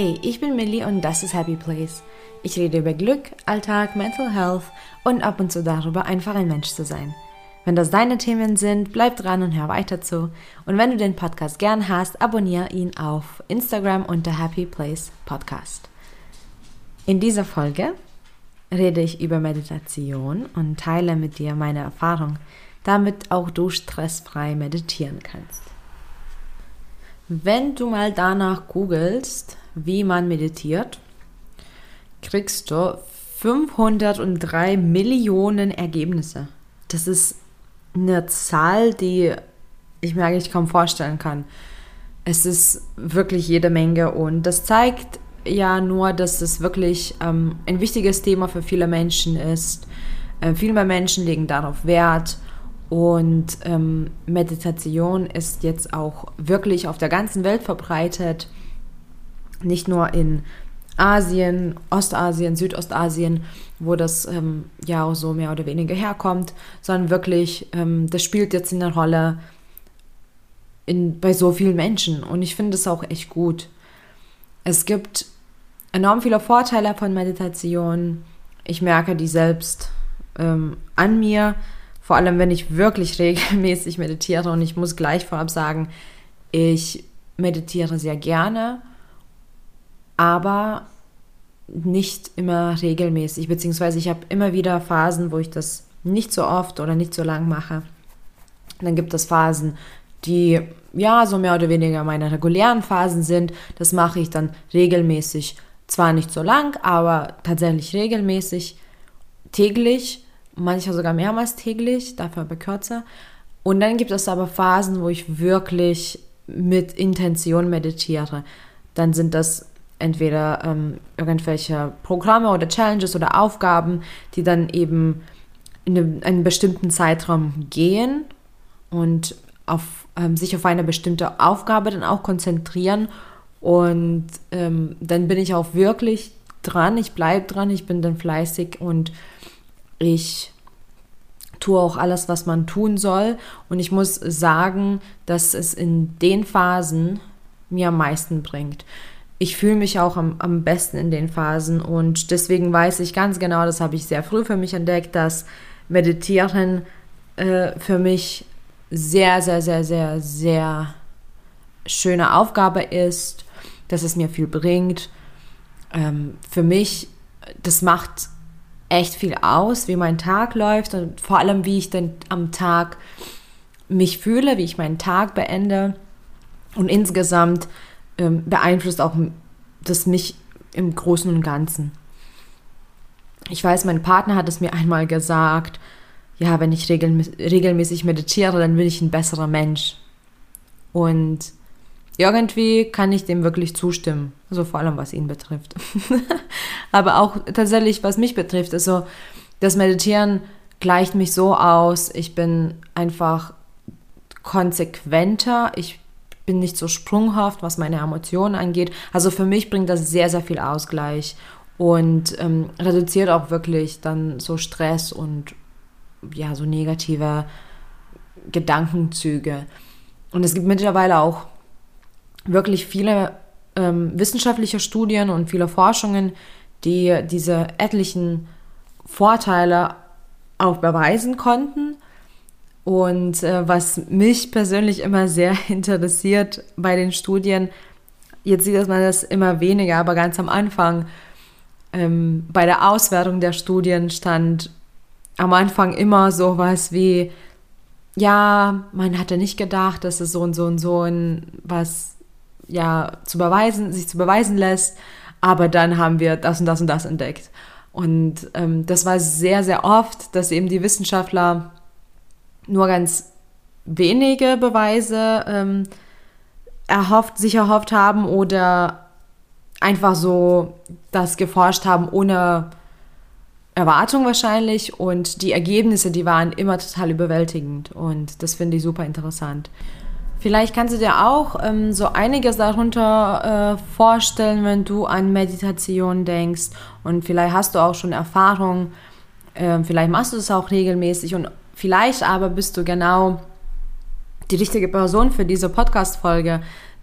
Hey, ich bin Millie und das ist Happy Place. Ich rede über Glück, Alltag, Mental Health und ab und zu darüber, einfach ein Mensch zu sein. Wenn das deine Themen sind, bleib dran und hör weiter zu. Und wenn du den Podcast gern hast, abonniere ihn auf Instagram unter Happy Place Podcast. In dieser Folge rede ich über Meditation und teile mit dir meine Erfahrung, damit auch du stressfrei meditieren kannst. Wenn du mal danach googelst, wie man meditiert, kriegst du 503 Millionen Ergebnisse. Das ist eine Zahl, die ich mir eigentlich kaum vorstellen kann. Es ist wirklich jede Menge und das zeigt ja nur, dass es wirklich ähm, ein wichtiges Thema für viele Menschen ist. Äh, viele mehr Menschen legen darauf Wert und ähm, Meditation ist jetzt auch wirklich auf der ganzen Welt verbreitet nicht nur in Asien, Ostasien, Südostasien, wo das ähm, ja auch so mehr oder weniger herkommt, sondern wirklich, ähm, das spielt jetzt eine Rolle in, bei so vielen Menschen und ich finde es auch echt gut. Es gibt enorm viele Vorteile von Meditation. Ich merke die selbst ähm, an mir, vor allem wenn ich wirklich regelmäßig meditiere und ich muss gleich vorab sagen, ich meditiere sehr gerne aber nicht immer regelmäßig, beziehungsweise ich habe immer wieder Phasen, wo ich das nicht so oft oder nicht so lang mache. Dann gibt es Phasen, die ja so mehr oder weniger meine regulären Phasen sind. Das mache ich dann regelmäßig. Zwar nicht so lang, aber tatsächlich regelmäßig, täglich, manchmal sogar mehrmals täglich, dafür aber kürzer. Und dann gibt es aber Phasen, wo ich wirklich mit Intention meditiere. Dann sind das entweder ähm, irgendwelche Programme oder Challenges oder Aufgaben, die dann eben in einem, bestimmten Zeitraum gehen und auf, ähm, sich auf eine bestimmte Aufgabe dann auch konzentrieren. Und ähm, dann bin ich auch wirklich dran, ich bleibe dran, ich bin dann fleißig und ich tue auch alles, was man tun soll. Und ich muss sagen, dass es in den Phasen mir am meisten bringt ich fühle mich auch am, am besten in den Phasen und deswegen weiß ich ganz genau, das habe ich sehr früh für mich entdeckt, dass Meditieren äh, für mich sehr, sehr, sehr, sehr, sehr schöne Aufgabe ist, dass es mir viel bringt. Ähm, für mich, das macht echt viel aus, wie mein Tag läuft und vor allem, wie ich dann am Tag mich fühle, wie ich meinen Tag beende. Und insgesamt ähm, beeinflusst auch das mich im Großen und Ganzen. Ich weiß, mein Partner hat es mir einmal gesagt, ja, wenn ich regelmäßig meditiere, dann bin ich ein besserer Mensch. Und irgendwie kann ich dem wirklich zustimmen. Also vor allem, was ihn betrifft. Aber auch tatsächlich, was mich betrifft. Also das Meditieren gleicht mich so aus. Ich bin einfach konsequenter. Ich bin nicht so sprunghaft, was meine Emotionen angeht. Also für mich bringt das sehr, sehr viel Ausgleich und ähm, reduziert auch wirklich dann so Stress und ja, so negative Gedankenzüge. Und es gibt mittlerweile auch wirklich viele ähm, wissenschaftliche Studien und viele Forschungen, die diese etlichen Vorteile auch beweisen konnten. Und äh, was mich persönlich immer sehr interessiert bei den Studien, jetzt sieht man das immer weniger, aber ganz am Anfang ähm, bei der Auswertung der Studien stand am Anfang immer sowas wie, ja, man hatte nicht gedacht, dass es so und so und so ein, was ja zu beweisen, sich zu beweisen lässt, aber dann haben wir das und das und das entdeckt. Und ähm, das war sehr, sehr oft, dass eben die Wissenschaftler nur ganz wenige Beweise ähm, erhofft, sich erhofft haben oder einfach so das geforscht haben ohne Erwartung wahrscheinlich. Und die Ergebnisse, die waren immer total überwältigend. Und das finde ich super interessant. Vielleicht kannst du dir auch ähm, so einiges darunter äh, vorstellen, wenn du an Meditation denkst. Und vielleicht hast du auch schon Erfahrung, äh, vielleicht machst du es auch regelmäßig. Und Vielleicht aber bist du genau die richtige Person für diese Podcast-Folge,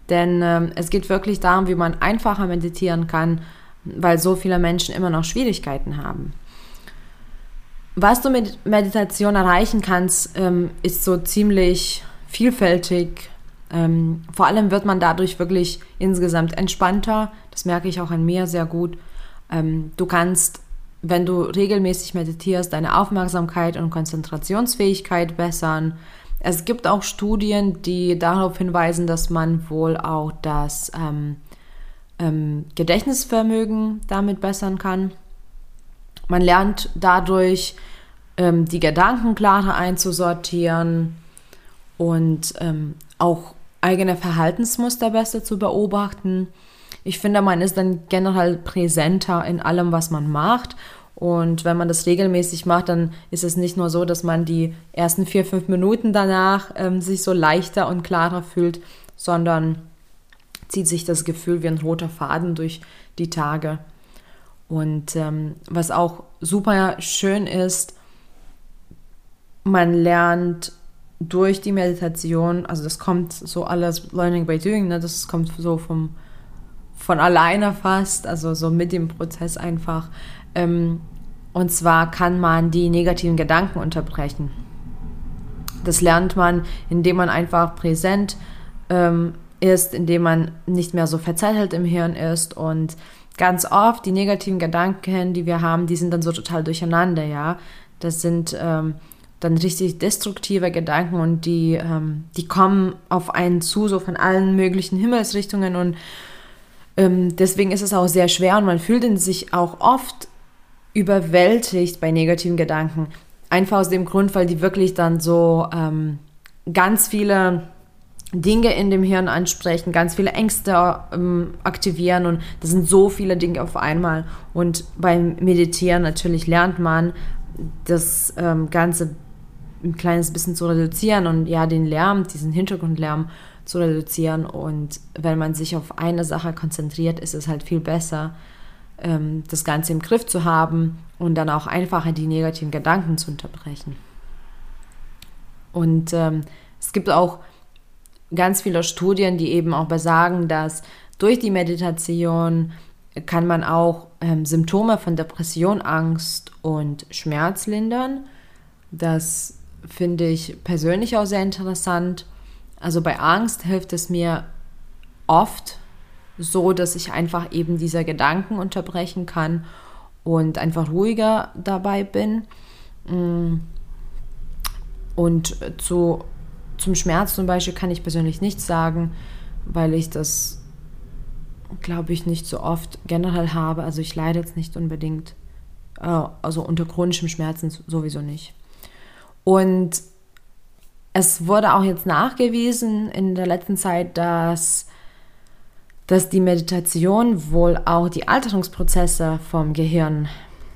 Denn ähm, es geht wirklich darum, wie man einfacher meditieren kann, weil so viele Menschen immer noch Schwierigkeiten haben. Was du mit Meditation erreichen kannst, ähm, ist so ziemlich vielfältig. Ähm, vor allem wird man dadurch wirklich insgesamt entspannter. Das merke ich auch an mir sehr gut. Ähm, du kannst, wenn du regelmäßig meditierst, deine Aufmerksamkeit und Konzentrationsfähigkeit bessern. Es gibt auch Studien, die darauf hinweisen, dass man wohl auch das ähm, ähm, Gedächtnisvermögen damit bessern kann. Man lernt dadurch, ähm, die Gedanken klarer einzusortieren und ähm, auch eigene Verhaltensmuster besser zu beobachten. Ich finde, man ist dann generell präsenter in allem, was man macht. Und wenn man das regelmäßig macht, dann ist es nicht nur so, dass man die ersten vier, fünf Minuten danach ähm, sich so leichter und klarer fühlt, sondern zieht sich das Gefühl wie ein roter Faden durch die Tage. Und ähm, was auch super schön ist, man lernt durch die Meditation, also das kommt so alles Learning by Doing, ne, das kommt so vom, von alleine fast, also so mit dem Prozess einfach. Ähm, und zwar kann man die negativen Gedanken unterbrechen. Das lernt man, indem man einfach präsent ähm, ist, indem man nicht mehr so verzettelt im Hirn ist und ganz oft die negativen Gedanken, die wir haben, die sind dann so total durcheinander, ja. Das sind ähm, dann richtig destruktive Gedanken und die, ähm, die kommen auf einen zu, so von allen möglichen Himmelsrichtungen und ähm, deswegen ist es auch sehr schwer und man fühlt sich auch oft überwältigt bei negativen Gedanken. Einfach aus dem Grund, weil die wirklich dann so ähm, ganz viele Dinge in dem Hirn ansprechen, ganz viele Ängste ähm, aktivieren und das sind so viele Dinge auf einmal. Und beim Meditieren natürlich lernt man das ähm, Ganze ein kleines bisschen zu reduzieren und ja, den Lärm, diesen Hintergrundlärm zu reduzieren. Und wenn man sich auf eine Sache konzentriert, ist es halt viel besser, ähm, das Ganze im Griff zu haben und dann auch einfacher die negativen Gedanken zu unterbrechen. Und ähm, es gibt auch ganz viele Studien, die eben auch besagen, dass durch die Meditation kann man auch ähm, Symptome von Depression, Angst und Schmerz lindern. Das finde ich persönlich auch sehr interessant. Also bei Angst hilft es mir oft so, dass ich einfach eben diese Gedanken unterbrechen kann und einfach ruhiger dabei bin. Mm. Und zu zum Schmerz zum Beispiel kann ich persönlich nichts sagen, weil ich das, glaube ich, nicht so oft generell habe. Also ich leide jetzt nicht unbedingt, äh, also unter chronischem Schmerzen sowieso nicht. Und es wurde auch jetzt nachgewiesen in der letzten Zeit, dass, dass die Meditation wohl auch die Alterungsprozesse vom Gehirn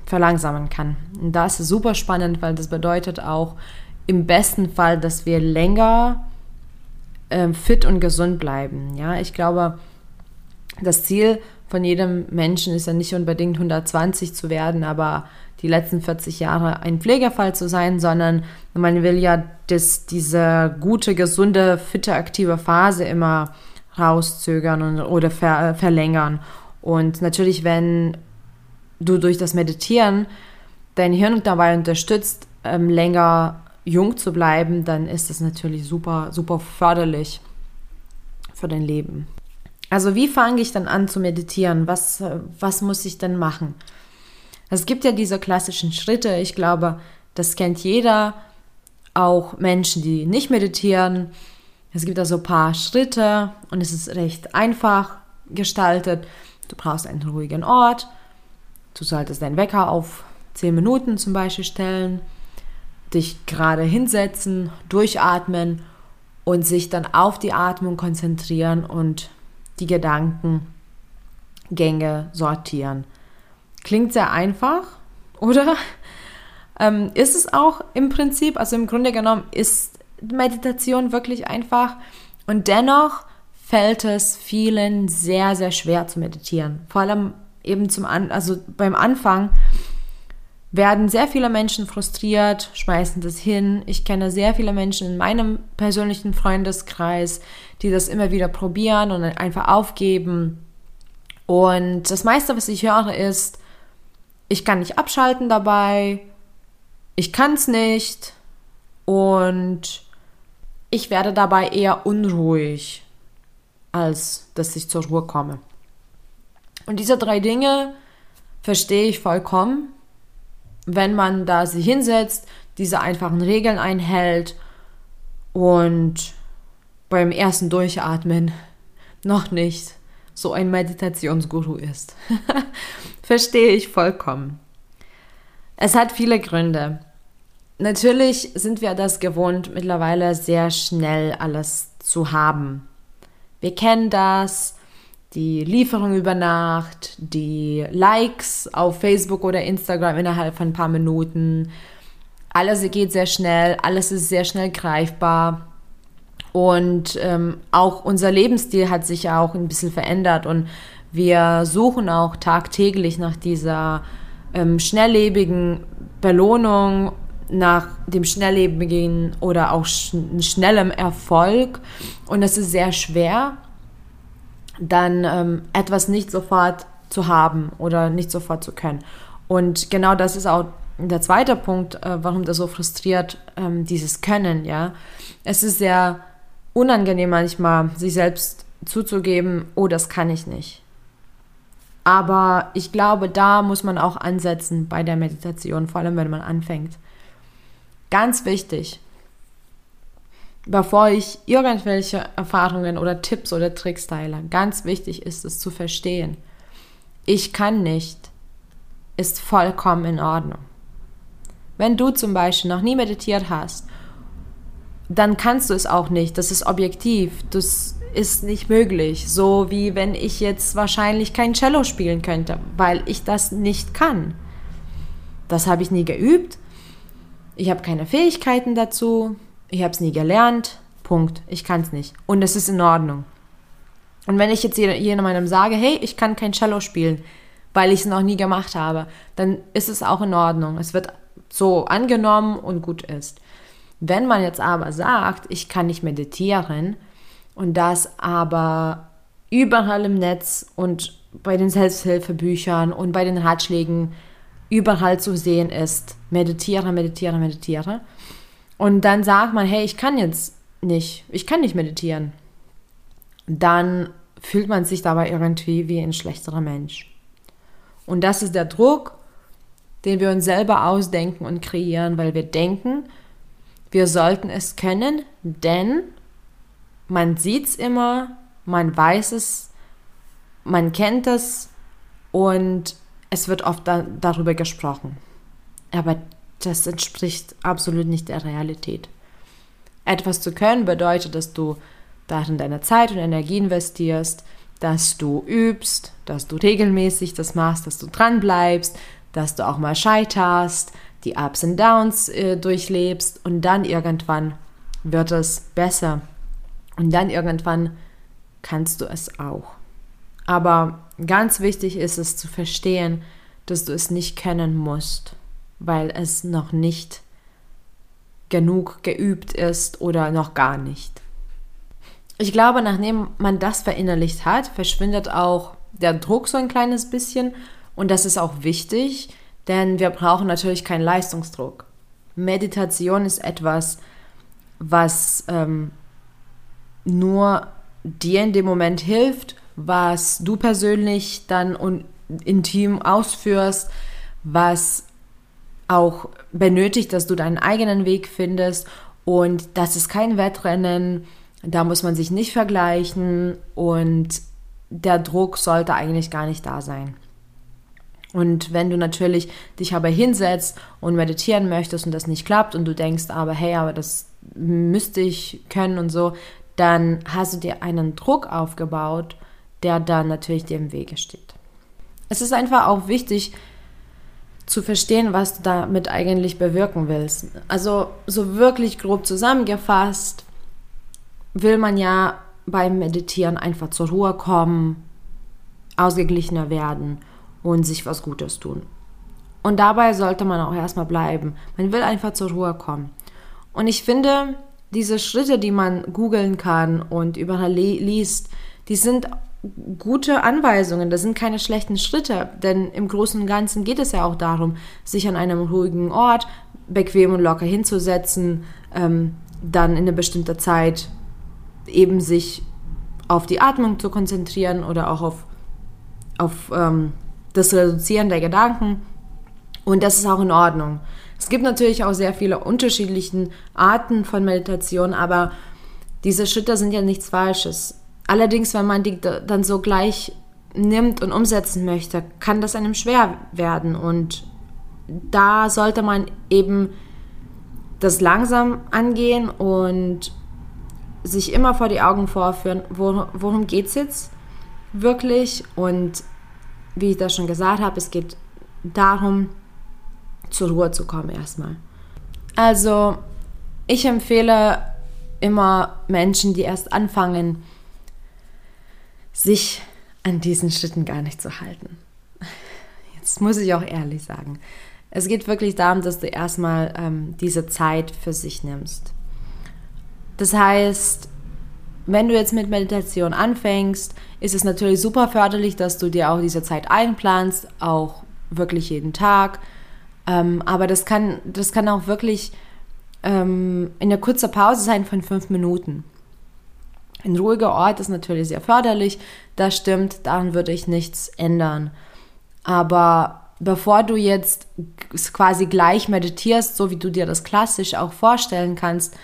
verlangsamen kann. Und das ist super spannend, weil das bedeutet auch, im besten Fall, dass wir länger äh, fit und gesund bleiben. Ja, ich glaube, das Ziel von jedem Menschen ist ja nicht unbedingt 120 zu werden, aber die letzten 40 Jahre ein Pflegefall zu sein, sondern man will ja dass diese gute, gesunde, fitte, aktive Phase immer rauszögern und, oder ver, verlängern. Und natürlich, wenn du durch das Meditieren dein Hirn dabei unterstützt, ähm, länger jung zu bleiben, dann ist das natürlich super, super förderlich für dein Leben. Also wie fange ich dann an zu meditieren? Was, was muss ich denn machen? Es gibt ja diese klassischen Schritte. Ich glaube, das kennt jeder. Auch Menschen, die nicht meditieren. Es gibt da so ein paar Schritte und es ist recht einfach gestaltet. Du brauchst einen ruhigen Ort. Du solltest deinen Wecker auf 10 Minuten zum Beispiel stellen dich gerade hinsetzen, durchatmen und sich dann auf die Atmung konzentrieren und die Gedankengänge sortieren. Klingt sehr einfach, oder? Ähm, ist es auch im Prinzip, also im Grunde genommen ist Meditation wirklich einfach und dennoch fällt es vielen sehr, sehr schwer zu meditieren. Vor allem eben zum An also beim Anfang werden sehr viele Menschen frustriert, schmeißen das hin. Ich kenne sehr viele Menschen in meinem persönlichen Freundeskreis, die das immer wieder probieren und einfach aufgeben. Und das meiste, was ich höre, ist, ich kann nicht abschalten dabei, ich kann es nicht und ich werde dabei eher unruhig, als dass ich zur Ruhe komme. Und diese drei Dinge verstehe ich vollkommen wenn man da sich hinsetzt, diese einfachen Regeln einhält und beim ersten Durchatmen noch nicht so ein Meditationsguru ist. Verstehe ich vollkommen. Es hat viele Gründe. Natürlich sind wir das gewohnt, mittlerweile sehr schnell alles zu haben. Wir kennen das, die Lieferung über Nacht, die Likes auf Facebook oder Instagram innerhalb von ein paar Minuten. Alles geht sehr schnell, alles ist sehr schnell greifbar. Und ähm, auch unser Lebensstil hat sich ja auch ein bisschen verändert und wir suchen auch tagtäglich nach dieser ähm, schnelllebigen Belohnung, nach dem schnelllebigen oder auch sch schnellem Erfolg. Und es ist sehr schwer, dann ähm, etwas nicht sofort zu haben oder nicht sofort zu können. Und genau das ist auch der zweite Punkt, äh, warum das so frustriert, ähm, dieses Können, ja. Es ist sehr unangenehm manchmal, sich selbst zuzugeben, oh, das kann ich nicht. Aber ich glaube, da muss man auch ansetzen bei der Meditation, vor allem wenn man anfängt. Ganz wichtig, bevor ich irgendwelche Erfahrungen oder Tipps oder Tricks teile. Ganz wichtig ist es zu verstehen. Ich kann nicht, ist vollkommen in Ordnung. Wenn du zum Beispiel noch nie meditiert hast, dann kannst du es auch nicht. Das ist objektiv. Das ist nicht möglich. So wie wenn ich jetzt wahrscheinlich kein Cello spielen könnte, weil ich das nicht kann. Das habe ich nie geübt. Ich habe keine Fähigkeiten dazu ich habe es nie gelernt, Punkt, ich kann es nicht. Und es ist in Ordnung. Und wenn ich jetzt jemandem sage, hey, ich kann kein Cello spielen, weil ich es noch nie gemacht habe, dann ist es auch in Ordnung. Es wird so angenommen und gut ist. Wenn man jetzt aber sagt, ich kann nicht meditieren und das aber überall im Netz und bei den Selbsthilfebüchern und bei den Ratschlägen überall zu sehen ist, meditiere, meditiere, meditiere, und dann sagt man, hey, ich kann jetzt nicht, ich kann nicht meditieren, dann fühlt man sich dabei irgendwie wie ein schlechterer Mensch. Und das ist der Druck, den wir uns selber ausdenken und kreieren, weil wir denken, wir sollten es können, denn man sieht es immer, man weiß es, man kennt es und es wird oft da, darüber gesprochen. Aber das entspricht absolut nicht der Realität. Etwas zu können bedeutet, dass du darin deine Zeit und Energie investierst, dass du übst, dass du regelmäßig das machst, dass du dran bleibst, dass du auch mal scheiterst, die Ups und Downs äh, durchlebst und dann irgendwann wird es besser. Und dann irgendwann kannst du es auch. Aber ganz wichtig ist es zu verstehen, dass du es nicht kennen musst weil es noch nicht genug geübt ist oder noch gar nicht. Ich glaube, nachdem man das verinnerlicht hat, verschwindet auch der Druck so ein kleines bisschen und das ist auch wichtig, denn wir brauchen natürlich keinen Leistungsdruck. Meditation ist etwas, was ähm, nur dir in dem Moment hilft, was du persönlich dann intim ausführst, was auch benötigt, dass du deinen eigenen Weg findest und das ist kein Wettrennen, da muss man sich nicht vergleichen und der Druck sollte eigentlich gar nicht da sein. Und wenn du natürlich dich aber hinsetzt und meditieren möchtest und das nicht klappt und du denkst aber, hey, aber das müsste ich können und so, dann hast du dir einen Druck aufgebaut, der dann natürlich dir im Wege steht. Es ist einfach auch wichtig, zu verstehen, was du damit eigentlich bewirken willst. Also so wirklich grob zusammengefasst will man ja beim Meditieren einfach zur Ruhe kommen, ausgeglichener werden und sich was Gutes tun. Und dabei sollte man auch erstmal bleiben. Man will einfach zur Ruhe kommen. Und ich finde, diese Schritte, die man googeln kann und überall liest, die sind gute Anweisungen, das sind keine schlechten Schritte, denn im Großen und Ganzen geht es ja auch darum, sich an einem ruhigen Ort bequem und locker hinzusetzen, ähm, dann in einer bestimmten Zeit eben sich auf die Atmung zu konzentrieren oder auch auf, auf ähm, das Reduzieren der Gedanken. Und das ist auch in Ordnung. Es gibt natürlich auch sehr viele unterschiedliche Arten von Meditation, aber diese Schritte sind ja nichts Falsches. Allerdings, wenn man die dann so gleich nimmt und umsetzen möchte, kann das einem schwer werden. Und da sollte man eben das langsam angehen und sich immer vor die Augen vorführen, worum geht es jetzt wirklich. Und wie ich das schon gesagt habe, es geht darum, zur Ruhe zu kommen erstmal. Also, ich empfehle immer Menschen, die erst anfangen, sich an diesen Schritten gar nicht zu halten. Jetzt muss ich auch ehrlich sagen. Es geht wirklich darum, dass du erstmal ähm, diese Zeit für sich nimmst. Das heißt, wenn du jetzt mit Meditation anfängst, ist es natürlich super förderlich, dass du dir auch diese Zeit einplanst, auch wirklich jeden Tag. Ähm, aber das kann, das kann auch wirklich ähm, in einer kurzen Pause sein von fünf Minuten. Ein ruhiger Ort ist natürlich sehr förderlich, das stimmt, daran würde ich nichts ändern. Aber bevor du jetzt quasi gleich meditierst, so wie du dir das klassisch auch vorstellen kannst,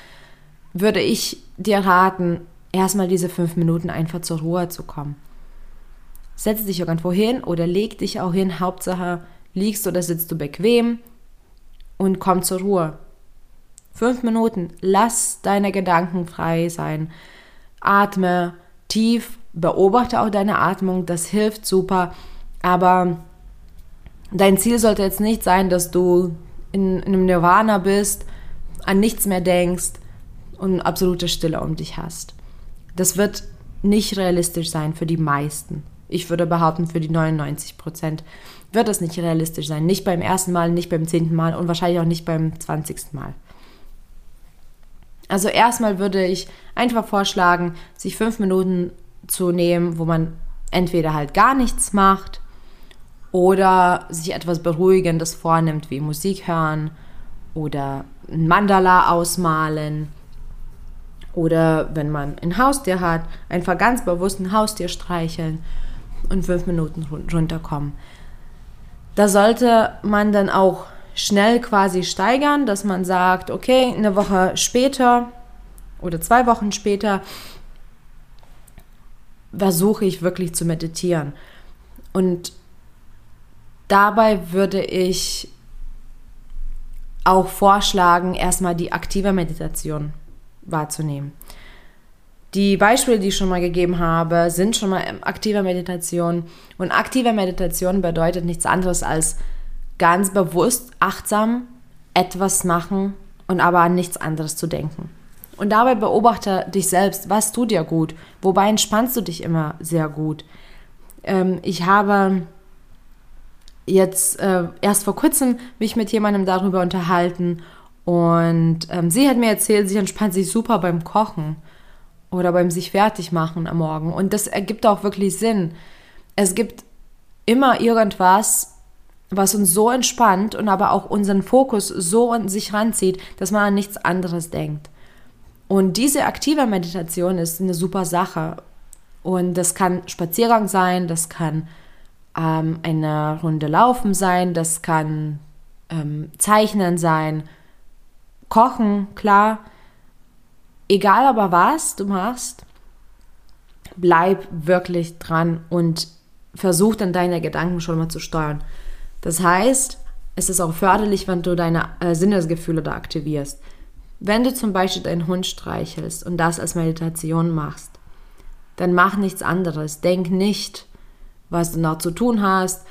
würde ich dir raten, erstmal diese fünf Minuten einfach zur Ruhe zu kommen. Setz dich irgendwo hin oder leg dich auch hin, Hauptsache liegst oder sitzt du bequem und komm zur Ruhe. Fünf Minuten, lass deine Gedanken frei sein atme tief, beobachte auch deine Atmung, das hilft super. Aber dein Ziel sollte jetzt nicht sein, dass du in, in einem Nirvana bist, an nichts mehr denkst und absolute Stille um dich hast. Das wird nicht realistisch sein für die meisten. Ich würde behaupten, für die 99 Prozent wird das nicht realistisch sein. Nicht beim ersten Mal, nicht beim zehnten Mal und wahrscheinlich auch nicht beim zwanzigsten Mal. Also erstmal würde ich einfach vorschlagen, sich fünf Minuten zu nehmen, wo man entweder halt gar nichts macht oder sich etwas Beruhigendes vornimmt, wie Musik hören oder ein Mandala ausmalen oder wenn man ein Haustier hat, einfach ganz bewusst ein Haustier streicheln und fünf Minuten runterkommen. Da sollte man dann auch schnell quasi steigern, dass man sagt, okay, eine Woche später oder zwei Wochen später versuche ich wirklich zu meditieren. Und dabei würde ich auch vorschlagen, erstmal die aktive Meditation wahrzunehmen. Die Beispiele, die ich schon mal gegeben habe, sind schon mal aktive Meditation. Und aktive Meditation bedeutet nichts anderes als ganz bewusst, achtsam etwas machen und aber an nichts anderes zu denken. Und dabei beobachte dich selbst, was tut dir gut, wobei entspannst du dich immer sehr gut. Ähm, ich habe jetzt äh, erst vor kurzem mich mit jemandem darüber unterhalten und ähm, sie hat mir erzählt, sie entspannt sich super beim Kochen oder beim sich fertig machen am Morgen. Und das ergibt auch wirklich Sinn. Es gibt immer irgendwas, was uns so entspannt und aber auch unseren Fokus so an sich ranzieht, dass man an nichts anderes denkt. Und diese aktive Meditation ist eine super Sache. Und das kann Spaziergang sein, das kann ähm, eine Runde Laufen sein, das kann ähm, Zeichnen sein, Kochen, klar. Egal aber was du machst, bleib wirklich dran und versuch dann deine Gedanken schon mal zu steuern. Das heißt, es ist auch förderlich, wenn du deine äh, Sinnesgefühle da aktivierst. Wenn du zum Beispiel deinen Hund streichelst und das als Meditation machst, dann mach nichts anderes. Denk nicht, was du noch zu tun hast.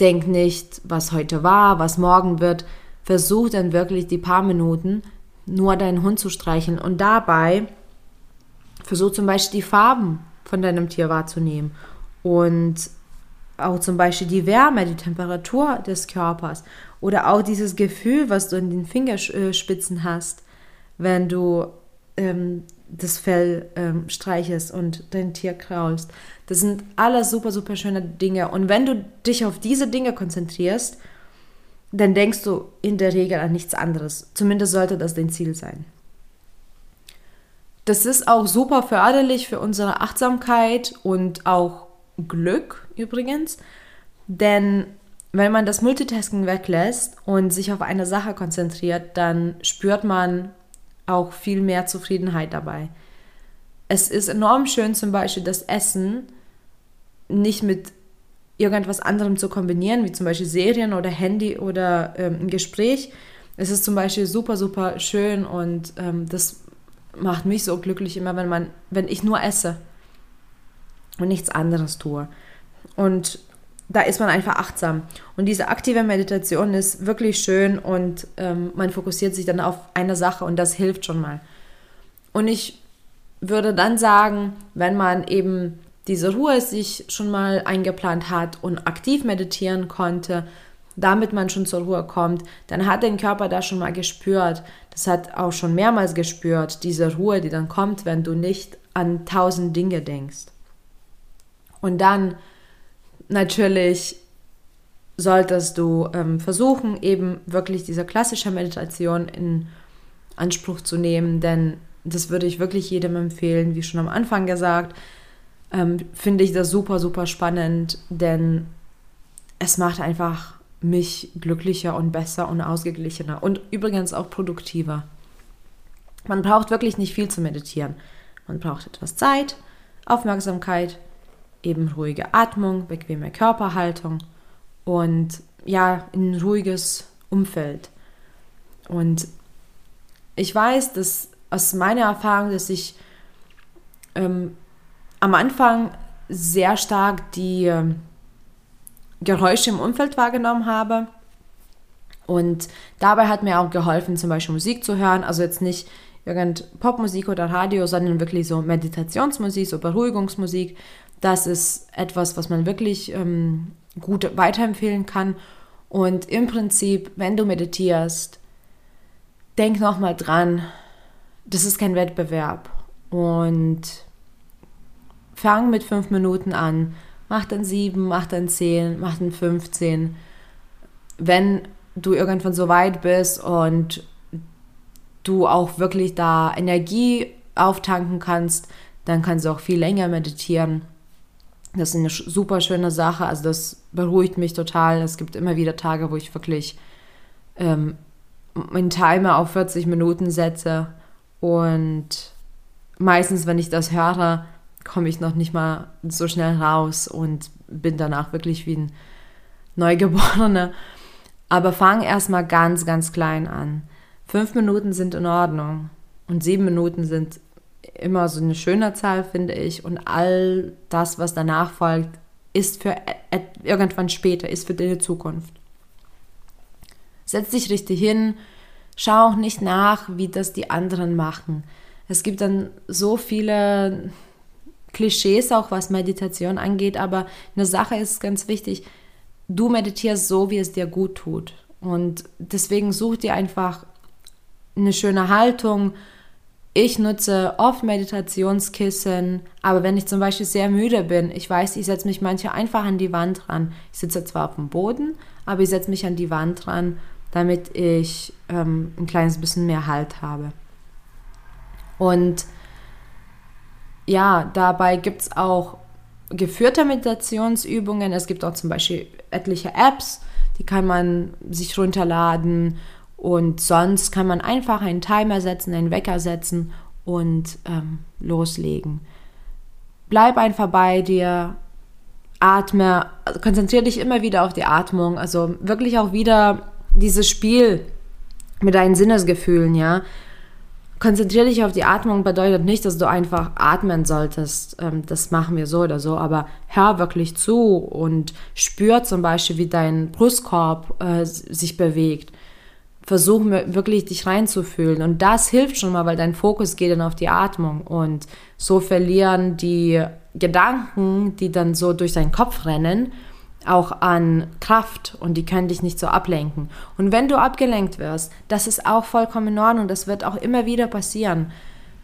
Denk nicht, was heute war, was morgen wird. Versuch dann wirklich die paar Minuten nur deinen Hund zu streicheln und dabei versuch zum Beispiel die Farben von deinem Tier wahrzunehmen und auch zum Beispiel die Wärme, die Temperatur des Körpers oder auch dieses Gefühl, was du in den Fingerspitzen hast, wenn du ähm, das Fell ähm, streichelst und dein Tier kraulst. Das sind alles super, super schöne Dinge. Und wenn du dich auf diese Dinge konzentrierst, dann denkst du in der Regel an nichts anderes. Zumindest sollte das dein Ziel sein. Das ist auch super förderlich für unsere Achtsamkeit und auch Glück übrigens, denn wenn man das Multitasking weglässt und sich auf eine Sache konzentriert, dann spürt man auch viel mehr Zufriedenheit dabei. Es ist enorm schön zum Beispiel das Essen nicht mit irgendwas anderem zu kombinieren, wie zum Beispiel Serien oder Handy oder ähm, ein Gespräch. Es ist zum Beispiel super, super schön und ähm, das macht mich so glücklich immer, wenn man, wenn ich nur esse und nichts anderes tue. Und da ist man einfach achtsam. Und diese aktive Meditation ist wirklich schön und ähm, man fokussiert sich dann auf eine Sache und das hilft schon mal. Und ich würde dann sagen, wenn man eben diese Ruhe sich schon mal eingeplant hat und aktiv meditieren konnte, damit man schon zur Ruhe kommt, dann hat den Körper da schon mal gespürt. Das hat auch schon mehrmals gespürt, diese Ruhe, die dann kommt, wenn du nicht an tausend Dinge denkst. Und dann natürlich solltest du ähm, versuchen, eben wirklich diese klassische Meditation in Anspruch zu nehmen, denn das würde ich wirklich jedem empfehlen, wie schon am Anfang gesagt, ähm, finde ich das super, super spannend, denn es macht einfach mich glücklicher und besser und ausgeglichener und übrigens auch produktiver. Man braucht wirklich nicht viel zu meditieren. Man braucht etwas Zeit, Aufmerksamkeit, eben ruhige Atmung, bequeme Körperhaltung und ja, ein ruhiges Umfeld. Und ich weiß, dass aus meiner Erfahrung, dass ich ähm, am Anfang sehr stark die ähm, Geräusche im Umfeld wahrgenommen habe. Und dabei hat mir auch geholfen, zum Beispiel Musik zu hören. Also jetzt nicht irgend Popmusik oder Radio, sondern wirklich so Meditationsmusik, so Beruhigungsmusik, das ist etwas, was man wirklich ähm, gut weiterempfehlen kann. Und im Prinzip, wenn du meditierst, denk nochmal dran, das ist kein Wettbewerb. Und fang mit fünf Minuten an, mach dann sieben, mach dann zehn, mach dann 15. Wenn du irgendwann so weit bist und du auch wirklich da Energie auftanken kannst, dann kannst du auch viel länger meditieren. Das ist eine super schöne Sache. Also das beruhigt mich total. Es gibt immer wieder Tage, wo ich wirklich ähm, meinen Timer auf 40 Minuten setze. Und meistens, wenn ich das höre, komme ich noch nicht mal so schnell raus und bin danach wirklich wie ein Neugeborener. Aber fang erstmal ganz, ganz klein an. Fünf Minuten sind in Ordnung und sieben Minuten sind immer so eine schöne Zahl, finde ich. Und all das, was danach folgt, ist für irgendwann später, ist für deine Zukunft. Setz dich richtig hin, schau auch nicht nach, wie das die anderen machen. Es gibt dann so viele Klischees auch, was Meditation angeht, aber eine Sache ist ganz wichtig. Du meditierst so, wie es dir gut tut. Und deswegen such dir einfach eine schöne Haltung, ich nutze oft Meditationskissen, aber wenn ich zum Beispiel sehr müde bin, ich weiß, ich setze mich manchmal einfach an die Wand ran. Ich sitze zwar auf dem Boden, aber ich setze mich an die Wand ran, damit ich ähm, ein kleines bisschen mehr Halt habe. Und ja, dabei gibt es auch geführte Meditationsübungen. Es gibt auch zum Beispiel etliche Apps, die kann man sich runterladen und sonst kann man einfach einen Timer setzen, einen Wecker setzen und ähm, loslegen. Bleib einfach bei dir, atme, konzentriere dich immer wieder auf die Atmung. Also wirklich auch wieder dieses Spiel mit deinen Sinnesgefühlen, ja. Konzentriere dich auf die Atmung bedeutet nicht, dass du einfach atmen solltest. Ähm, das machen wir so oder so, aber hör wirklich zu und spür zum Beispiel, wie dein Brustkorb äh, sich bewegt versuch wirklich dich reinzufühlen. Und das hilft schon mal, weil dein Fokus geht dann auf die Atmung. Und so verlieren die Gedanken, die dann so durch deinen Kopf rennen, auch an Kraft und die können dich nicht so ablenken. Und wenn du abgelenkt wirst, das ist auch vollkommen in Ordnung, das wird auch immer wieder passieren,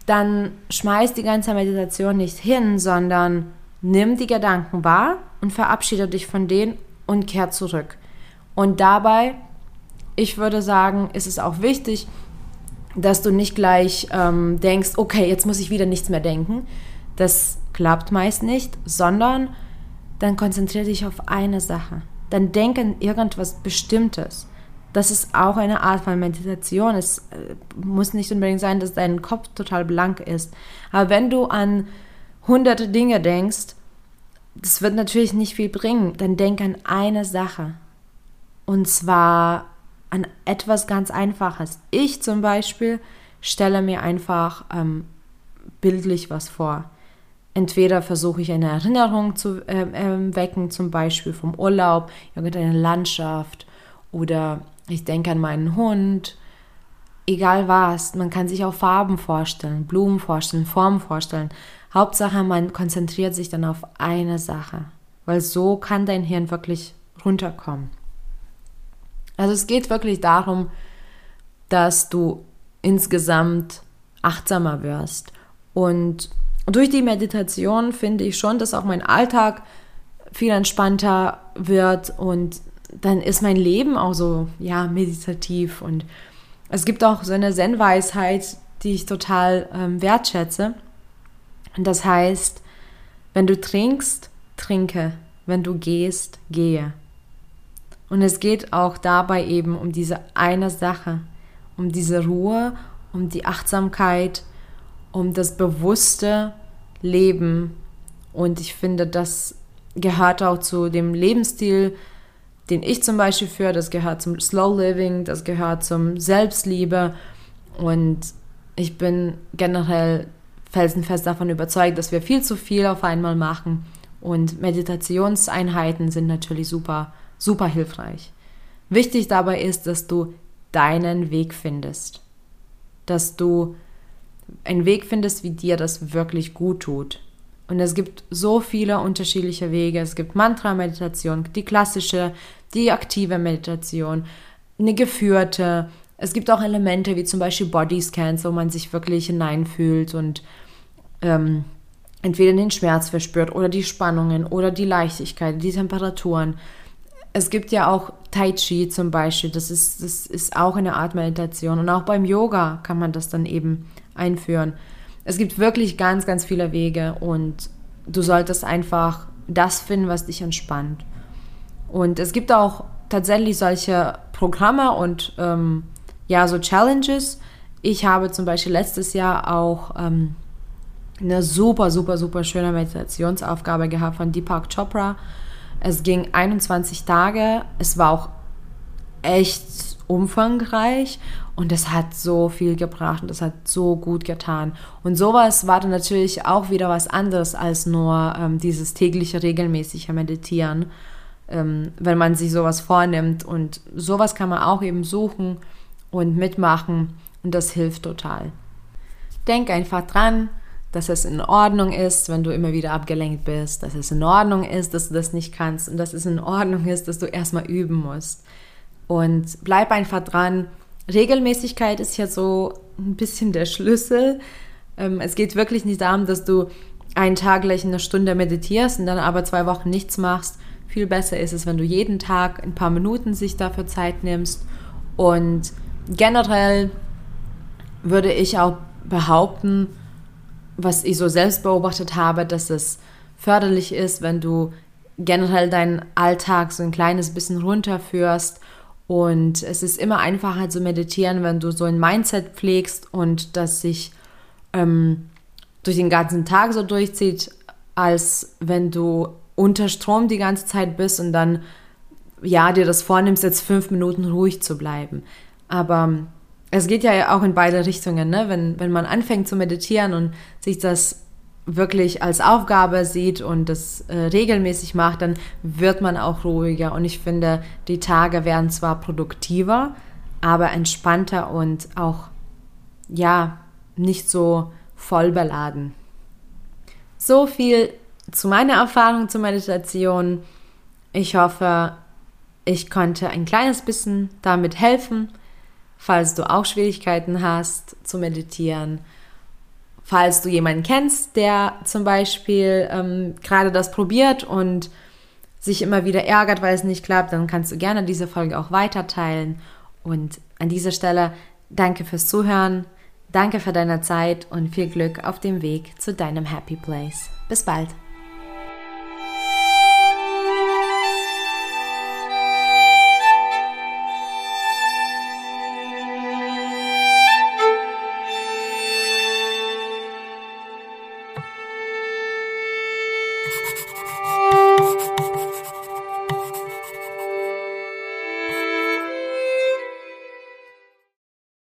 dann schmeiß die ganze Meditation nicht hin, sondern nimm die Gedanken wahr und verabschiede dich von denen und kehr zurück. Und dabei, ich würde sagen, ist es auch wichtig, dass du nicht gleich ähm, denkst, okay, jetzt muss ich wieder nichts mehr denken. Das klappt meist nicht, sondern dann konzentriere dich auf eine Sache. Dann denk an irgendwas Bestimmtes. Das ist auch eine Art von Meditation. Es äh, muss nicht unbedingt sein, dass dein Kopf total blank ist. Aber wenn du an hunderte Dinge denkst, das wird natürlich nicht viel bringen. Dann denk an eine Sache. Und zwar an etwas ganz Einfaches. Ich zum Beispiel stelle mir einfach ähm, bildlich was vor. Entweder versuche ich eine Erinnerung zu äh, wecken, zum Beispiel vom Urlaub, irgendeine Landschaft oder ich denke an meinen Hund. Egal was, man kann sich auch Farben vorstellen, Blumen vorstellen, Formen vorstellen. Hauptsache, man konzentriert sich dann auf eine Sache, weil so kann dein Hirn wirklich runterkommen. Also es geht wirklich darum, dass du insgesamt achtsamer wirst und durch die Meditation finde ich schon, dass auch mein Alltag viel entspannter wird und dann ist mein Leben auch so, ja, meditativ und es gibt auch so eine Zen-Weisheit, die ich total ähm, wertschätze. Und das heißt, wenn du trinkst, trinke, wenn du gehst, gehe. Und es geht auch dabei eben um diese eine Sache, um diese Ruhe, um die Achtsamkeit, um das bewusste Leben. Und ich finde, das gehört auch zu dem Lebensstil, den ich zum Beispiel führe. Das gehört zum Slow Living, das gehört zum Selbstliebe. Und ich bin generell felsenfest davon überzeugt, dass wir viel zu viel auf einmal machen. Und Meditationseinheiten sind natürlich super, super hilfreich. Wichtig dabei ist, dass du deinen Weg findest. Dass du einen Weg findest, wie dir das wirklich gut tut. Und es gibt so viele unterschiedliche Wege. Es gibt Mantra-Meditation, die klassische, die aktive Meditation, eine geführte. Es gibt auch Elemente wie zum Beispiel Bodyscans, wo man sich wirklich hineinfühlt und ähm, entweder den Schmerz verspürt oder die Spannungen oder die Leichtigkeit, die Temperaturen. Es gibt ja auch Tai Chi zum Beispiel, das ist, das ist auch eine Art Meditation. Und auch beim Yoga kann man das dann eben einführen. Es gibt wirklich ganz, ganz viele Wege und du solltest einfach das finden, was dich entspannt. Und es gibt auch tatsächlich solche Programme und ähm, ja, so Challenges. Ich habe zum Beispiel letztes Jahr auch ähm, eine super, super, super schöne Meditationsaufgabe gehabt von Deepak Chopra. Es ging 21 Tage. Es war auch echt umfangreich und das hat so viel gebracht und das hat so gut getan. Und sowas war dann natürlich auch wieder was anderes als nur ähm, dieses tägliche regelmäßige Meditieren, ähm, wenn man sich sowas vornimmt. Und sowas kann man auch eben suchen und mitmachen und das hilft total. Denk einfach dran, dass es in Ordnung ist, wenn du immer wieder abgelenkt bist, dass es in Ordnung ist, dass du das nicht kannst und dass es in Ordnung ist, dass du erstmal üben musst. Und bleib einfach dran, Regelmäßigkeit ist ja so ein bisschen der Schlüssel. Ähm, es geht wirklich nicht darum, dass du einen Tag gleich eine Stunde meditierst und dann aber zwei Wochen nichts machst. Viel besser ist es, wenn du jeden Tag ein paar Minuten sich dafür Zeit nimmst. Und generell würde ich auch behaupten, was ich so selbst beobachtet habe, dass es förderlich ist, wenn du generell deinen Alltag so ein kleines bisschen runterführst und es ist immer einfacher zu meditieren, wenn du so ein Mindset pflegst und das sich ähm, durch den ganzen Tag so durchzieht, als wenn du unter Strom die ganze Zeit bist und dann ja dir das vornimmst, jetzt fünf Minuten ruhig zu bleiben. Aber es geht ja auch in beide Richtungen, ne? Wenn, wenn man anfängt zu meditieren und sich das wirklich als Aufgabe sieht und das äh, regelmäßig macht, dann wird man auch ruhiger. Und ich finde, die Tage werden zwar produktiver, aber entspannter und auch, ja, nicht so voll beladen. So viel zu meiner Erfahrung zur Meditation. Ich hoffe, ich konnte ein kleines bisschen damit helfen, falls du auch Schwierigkeiten hast zu meditieren. Falls du jemanden kennst, der zum Beispiel ähm, gerade das probiert und sich immer wieder ärgert, weil es nicht klappt, dann kannst du gerne diese Folge auch weiter teilen. Und an dieser Stelle danke fürs Zuhören, danke für deine Zeit und viel Glück auf dem Weg zu deinem Happy Place. Bis bald.